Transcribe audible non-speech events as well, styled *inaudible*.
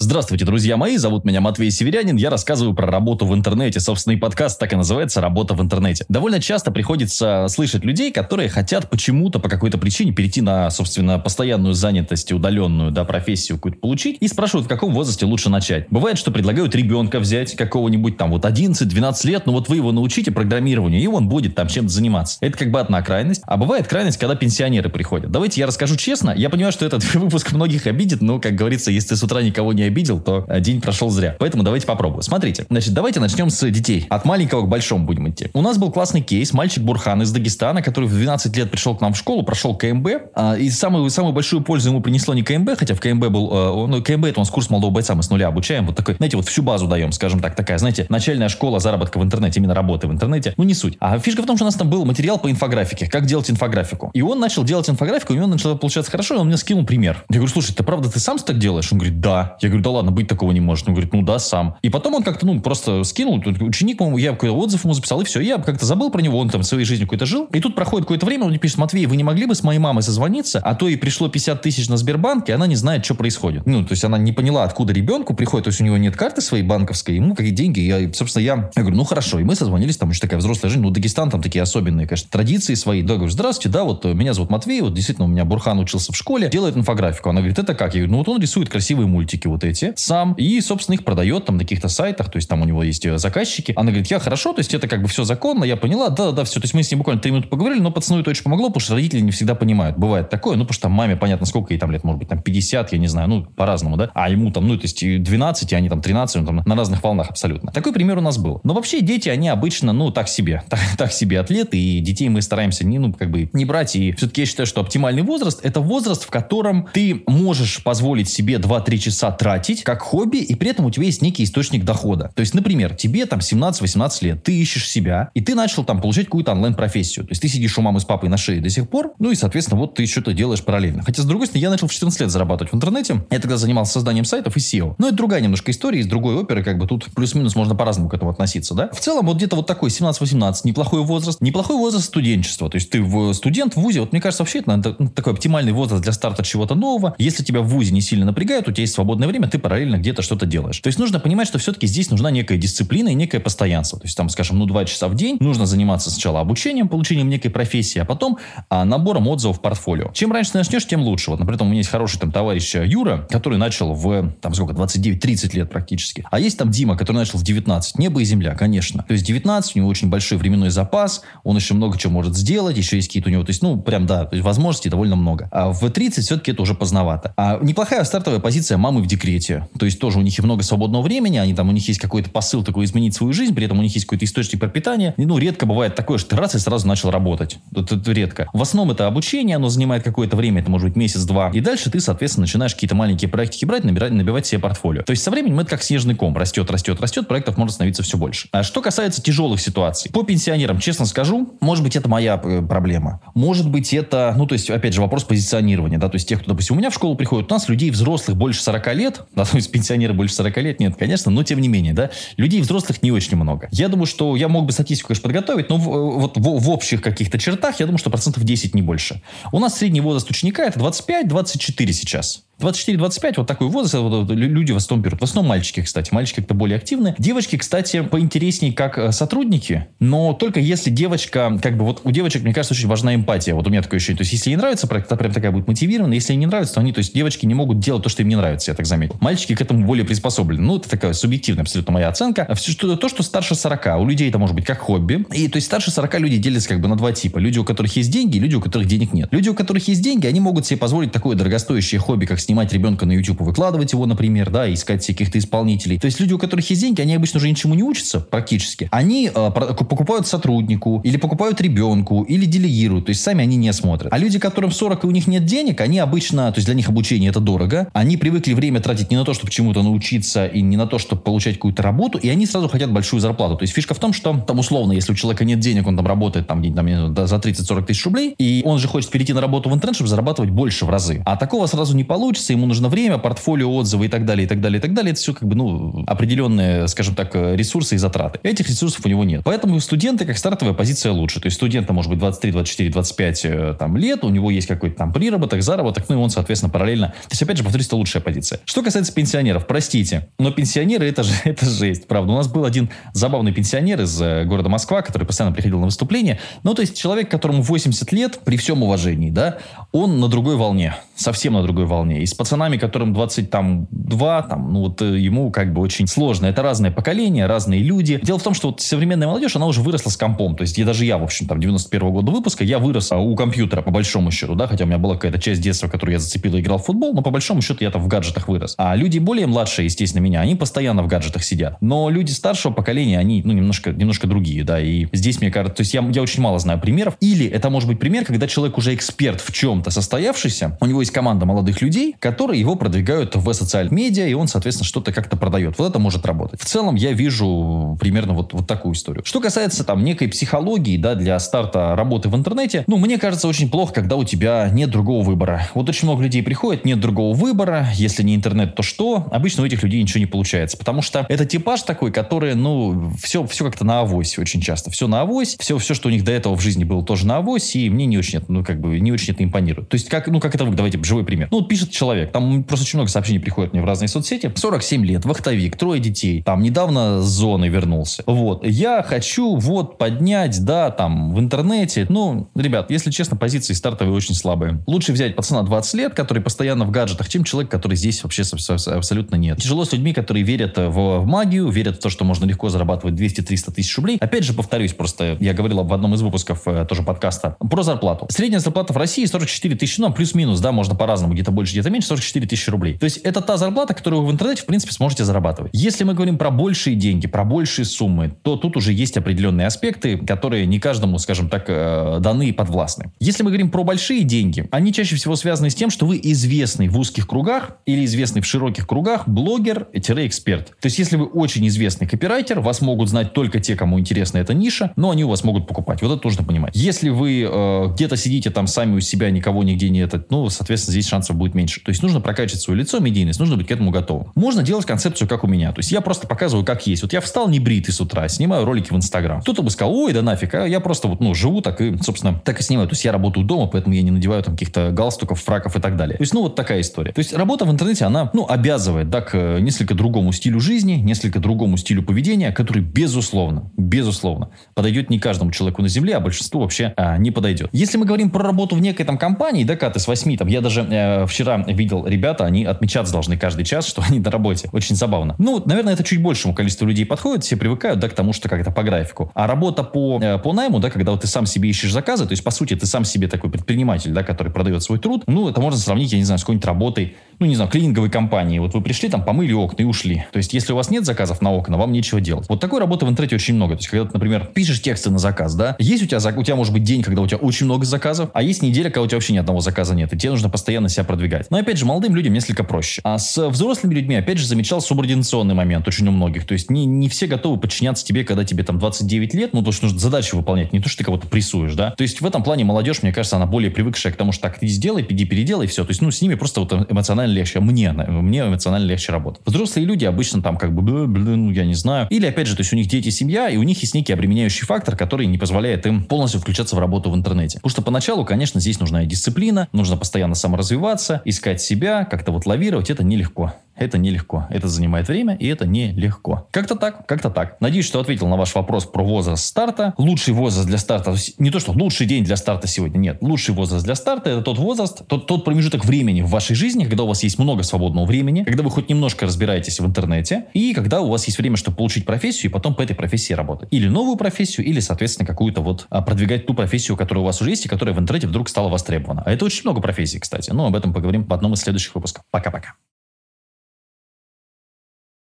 Здравствуйте, друзья мои, зовут меня Матвей Северянин, я рассказываю про работу в интернете. Собственно, и подкаст так и называется «Работа в интернете». Довольно часто приходится слышать людей, которые хотят почему-то, по какой-то причине перейти на, собственно, постоянную занятость, удаленную, да, профессию какую-то получить, и спрашивают, в каком возрасте лучше начать. Бывает, что предлагают ребенка взять, какого-нибудь там вот 11-12 лет, ну вот вы его научите программированию, и он будет там чем-то заниматься. Это как бы одна крайность. А бывает крайность, когда пенсионеры приходят. Давайте я расскажу честно, я понимаю, что этот *laughs* выпуск многих обидит, но, как говорится, если ты с утра никого не обидел, то э, день прошел зря. Поэтому давайте попробуем. Смотрите, значит, давайте начнем с детей. От маленького к большому будем идти. У нас был классный кейс. Мальчик Бурхан из Дагестана, который в 12 лет пришел к нам в школу, прошел КМБ. А, и самую, самую большую пользу ему принесло не КМБ, хотя в КМБ был... Э, ну, КМБ это у нас курс молодого бойца, мы с нуля обучаем. Вот такой, знаете, вот всю базу даем, скажем так, такая, знаете, начальная школа заработка в интернете, именно работы в интернете. Ну, не суть. А фишка в том, что у нас там был материал по инфографике, как делать инфографику. И он начал делать инфографику, и у него начало получаться хорошо, и он мне скинул пример. Я говорю, слушай, ты правда ты сам так делаешь? Он говорит, да. Я говорю, да ладно, быть такого не может. Он говорит, ну да, сам. И потом он как-то, ну, просто скинул, ученик, по-моему, я какой-то отзыв ему записал, и все. Я как-то забыл про него, он там своей жизнью какой-то жил. И тут проходит какое-то время, он мне пишет, Матвей, вы не могли бы с моей мамой созвониться? А то и пришло 50 тысяч на Сбербанк, и она не знает, что происходит. Ну, то есть она не поняла, откуда ребенку приходит, то есть у него нет карты своей банковской, ему какие деньги. Я, собственно, я, я говорю, ну хорошо. И мы созвонились, там еще такая взрослая жизнь, ну, Дагестан, там такие особенные, конечно, традиции свои. Да, говорю, здравствуйте, да, вот меня зовут Матвей, вот действительно у меня Бурхан учился в школе, делает инфографику. Она говорит, это как? Я говорю, ну вот он рисует красивые мультики вот эти сам, и, собственно, их продает там на каких-то сайтах, то есть там у него есть э, заказчики. Она говорит, я хорошо, то есть это как бы все законно, я поняла, да, да, все. То есть мы с ней буквально три минуты поговорили, но пацану это очень помогло, потому что родители не всегда понимают. Бывает такое, ну, потому что маме, понятно, сколько ей там лет, может быть, там 50, я не знаю, ну, по-разному, да, а ему там, ну, то есть 12, и они там 13, он там на разных волнах абсолютно. Такой пример у нас был. Но вообще дети, они обычно, ну, так себе, *laughs* так, так себе атлеты, и детей мы стараемся не, ну, как бы не брать, и все-таки я считаю, что оптимальный возраст – это возраст, в котором ты можешь позволить себе 2-3 часа тратить как хобби, и при этом у тебя есть некий источник дохода. То есть, например, тебе там 17-18 лет, ты ищешь себя, и ты начал там получать какую-то онлайн-профессию. То есть, ты сидишь у мамы с папой на шее до сих пор, ну и, соответственно, вот ты что-то делаешь параллельно. Хотя, с другой стороны, я начал в 14 лет зарабатывать в интернете. Я тогда занимался созданием сайтов и SEO. Но это другая немножко история из другой оперы, как бы тут плюс-минус можно по-разному к этому относиться, да. В целом, вот где-то вот такой 17-18, неплохой возраст. Неплохой возраст студенчества. То есть, ты в студент в ВУЗе, вот мне кажется, вообще это ну, такой оптимальный возраст для старта чего-то нового. Если тебя в ВУЗе не сильно напрягают, у тебя есть свободное время, ты параллельно где-то что-то делаешь. То есть, нужно понимать, что все-таки здесь нужна некая дисциплина и некое постоянство. То есть, там, скажем, ну, два часа в день нужно заниматься сначала обучением, получением некой профессии, а потом а, набором отзывов в портфолио. Чем раньше ты начнешь, тем лучше. Вот, например, у меня есть хороший там товарищ э, Юра, который начал в, там, сколько, 29-30 лет практически. А есть там Дима, который начал в 19. Небо и земля, конечно. То есть 19, у него очень большой временной запас, он еще много чего может сделать, еще есть какие-то у него, то есть, ну, прям, да, то возможностей довольно много. А в 30 все-таки это уже поздновато. А неплохая стартовая позиция мамы в декрете. То есть тоже у них и много свободного времени, они там, у них есть какой-то посыл такой изменить свою жизнь, при этом у них есть какой-то источник пропитания. И, ну, редко бывает такое, что ты раз и сразу начал работать. Это, это редко. В основном это обучение, оно занимает какое-то время, это может быть месяц-два. И дальше ты, соответственно, начинаешь какие-то маленькие проектики брать, набирать, набивать себе портфолио. То есть со временем это как снежный ком. Растет, растет, растет, проектов может становиться все больше. А что касается тяжелых ситуаций. По пенсионерам, честно скажу, может быть, это моя э, проблема. Может быть, это, ну, то есть, опять же, вопрос позиционирования, да, то есть тех, кто, допустим, у меня в школу приходит, у нас людей взрослых больше 40 лет, да, то есть пенсионеры больше 40 лет, нет, конечно, но тем не менее, да, людей взрослых не очень много. Я думаю, что я мог бы статистику, конечно, подготовить, но в, э, вот в, в общих каких-то чертах, я думаю, что процентов 10 не больше. У нас средний возраст ученика это 25-24 сейчас. 24-25, вот такой возраст, вот, люди в основном берут. В основном мальчики, кстати. Мальчики как-то более активны. Девочки, кстати, поинтереснее как э, сотрудники, но только если девочка, как бы вот у девочек, мне кажется, очень важна эмпатия. Вот у меня такое ощущение. То есть, если ей нравится проект, она прям такая будет мотивирована. Если ей не нравится, то они, то есть, девочки не могут делать то, что им не нравится, я так заметил. Мальчики к этому более приспособлены. Ну, это такая субъективная абсолютно моя оценка. А все, что, то, что старше 40. У людей это может быть как хобби. И то есть, старше 40 люди делятся как бы на два типа. Люди, у которых есть деньги, и люди, у которых денег нет. Люди, у которых есть деньги, они могут себе позволить такое дорогостоящее хобби, как снимать ребенка на YouTube YouTube выкладывать его, например, да, искать каких-то исполнителей. То есть люди, у которых есть деньги, они обычно уже ничему не учатся практически. Они э, покупают сотруднику, или покупают ребенку, или делегируют. То есть сами они не смотрят. А люди, которым 40 и у них нет денег, они обычно, то есть для них обучение это дорого. Они привыкли время тратить не на то, чтобы чему-то научиться, и не на то, чтобы получать какую-то работу, и они сразу хотят большую зарплату. То есть фишка в том, что там условно, если у человека нет денег, он там работает там, там за 30-40 тысяч рублей, и он же хочет перейти на работу в интернет, чтобы зарабатывать больше в разы. А такого сразу не получится хочется, ему нужно время, портфолио, отзывы и так далее, и так далее, и так далее. Это все как бы, ну, определенные, скажем так, ресурсы и затраты. Этих ресурсов у него нет. Поэтому студенты как стартовая позиция лучше. То есть студента может быть 23, 24, 25 там, лет, у него есть какой-то там приработок, заработок, ну и он, соответственно, параллельно. То есть, опять же, повторюсь, это лучшая позиция. Что касается пенсионеров, простите, но пенсионеры это же *laughs* это жесть, правда. У нас был один забавный пенсионер из э, города Москва, который постоянно приходил на выступление. Ну, то есть человек, которому 80 лет, при всем уважении, да, он на другой волне, совсем на другой волне. И с пацанами, которым 22, там, ну вот э, ему как бы очень сложно. Это разные поколения, разные люди. Дело в том, что вот современная молодежь, она уже выросла с компом. То есть я, даже я, в общем, там, 91 -го года выпуска, я вырос а, у компьютера, по большому счету, да, хотя у меня была какая-то часть детства, которую я зацепил и играл в футбол, но по большому счету я там в гаджетах вырос. А люди более младшие, естественно, меня, они постоянно в гаджетах сидят. Но люди старшего поколения, они, ну, немножко, немножко другие, да, и здесь, мне кажется, то есть я, я очень мало знаю примеров. Или это может быть пример, когда человек уже эксперт в чем-то состоявшийся, у него есть команда молодых людей, которые его продвигают в социальных медиа, и он, соответственно, что-то как-то продает. Вот это может работать. В целом я вижу примерно вот, вот такую историю. Что касается там некой психологии, да, для старта работы в интернете, ну, мне кажется, очень плохо, когда у тебя нет другого выбора. Вот очень много людей приходит, нет другого выбора, если не интернет, то что? Обычно у этих людей ничего не получается, потому что это типаж такой, который, ну, все, все как-то на авось очень часто. Все на авось, все, все, что у них до этого в жизни было, тоже на авось, и мне не очень, ну, как бы, не очень это импонирует. То есть, как, ну, как это вы, давайте, живой пример. Ну, вот пишет человек, там просто очень много сообщений приходит мне в разные соцсети, 47 лет, вахтовик, трое детей, там, недавно с зоны вернулся. Вот, я хочу вот поднять, да, там, в интернете, ну, ребят, если честно, позиции стартовые очень слабые. Лучше взять пацана 20 лет, который постоянно в гаджетах, чем человек, который здесь вообще абсолютно нет. Тяжело с людьми, которые верят в, в магию, верят в то, что можно легко зарабатывать 200-300 тысяч рублей. Опять же, повторюсь, просто я говорил в одном из выпусков э, тоже подкаста про зарплату. Средняя зарплата в России 44 тысячи, ну, плюс-минус, да, можно по-разному, где-то больше, где-то меньше, 44 тысячи рублей. То есть это та зарплата, которую вы в интернете, в принципе, сможете зарабатывать. Если мы говорим про большие деньги, про большие суммы, то тут уже есть определенные аспекты, которые не каждому, скажем так, э, даны и подвластны. Если мы говорим про большие деньги, они чаще всего связаны с тем, что вы известный в узких кругах или известный в широких кругах блогер-эксперт. То есть, если вы очень известный копирайтер, вас могут знать только те, кому интересна эта ниша, но они у вас могут покупать. Вот это нужно понимать. Если вы э, где-то сидите там сами у себя, никого нигде не этот, ну, соответственно, здесь шансов будет меньше. То есть, нужно прокачивать свое лицо, медийность, нужно быть к этому готовым. Можно делать концепцию, как у меня. То есть, я просто показываю, как есть. Вот я встал не бритый с утра, снимаю ролики в Инстаграм. Кто-то бы сказал, ой, да нафиг, а я просто вот, ну, живу так и, собственно, так и снимаю. То есть, я работаю дома, поэтому я не надеваю там каких-то галстуков, фраков и так далее. То есть, ну, вот такая история. То есть, работа в интернете, она, ну, обязывает, да, к э, несколько другому стилю жизни, несколько другому стилю поведения, который, безусловно, безусловно, подойдет не каждому человеку на Земле, а большинству вообще а, не подойдет. Если мы говорим про работу в некой там компании, да, Каты, с 8, там, я даже э, вчера видел ребята, они отмечаться должны каждый час, что они на работе. Очень забавно. Ну, наверное, это чуть большему количеству людей подходит, все привыкают, да, к тому, что как-то по графику. А работа по, э, по найму, да, когда вот ты сам себе ищешь заказы, то есть, по сути, ты сам себе такой предприниматель, да, который продает свой труд, ну, это можно сравнить, я не знаю, с какой-нибудь работой, ну, не знаю, клининговой компании. Вот вы пришли, там, помыли окна и ушли. То есть, если у вас нет заказов на окна, вам нечего делать. Вот такой работы в интернете очень много. То есть, когда ты, например, пишешь тексты на заказ, да, есть у тебя, у тебя может быть день, когда у тебя очень много заказов, а есть неделя, когда у тебя вообще ни одного заказа нет, и тебе нужно постоянно себя продвигать. Но, опять же, молодым людям несколько проще. А с взрослыми людьми, опять же, замечал субординационный момент очень у многих. То есть, не, не все готовы подчиняться тебе, когда тебе там 29 лет, ну, то, что нужно задачи выполнять, не то, что ты кого-то прессуешь, да. То есть, в этом плане молодежь, мне кажется, она более привыкшая к тому, что так, ты сделай, иди переделай, все. То есть, ну, с ними просто вот эмоционально легче. Мне, мне эмоционально легче работать. Взрослые люди обычно там как бы, блин, ну, я не знаю. Или, опять же, то есть, у них дети, семья, и у них есть некий обременяющий фактор, который не позволяет им полностью включаться в работу в интернете. Потому что поначалу, конечно, здесь нужна и дисциплина, нужно постоянно саморазвиваться, искать себя, как-то вот лавировать. Это нелегко. Это нелегко. Это занимает время, и это нелегко. Как-то так, как-то так. Надеюсь, что ответил на ваш вопрос про возраст старта. Лучший возраст для старта, не то, что лучший день для старта сегодня, нет. Лучший возраст для старта – это тот возраст, тот, тот промежуток времени в вашей жизни, когда у вас есть много свободного времени, когда вы хоть немножко разбираетесь в интернете, и когда у вас есть время, чтобы получить профессию, и потом по этой профессии работать. Или новую профессию, или, соответственно, какую-то вот а, продвигать ту профессию, которая у вас уже есть, и которая в интернете вдруг стала востребована. А это очень много профессий, кстати. Но об этом поговорим в одном из следующих выпусков. Пока-пока.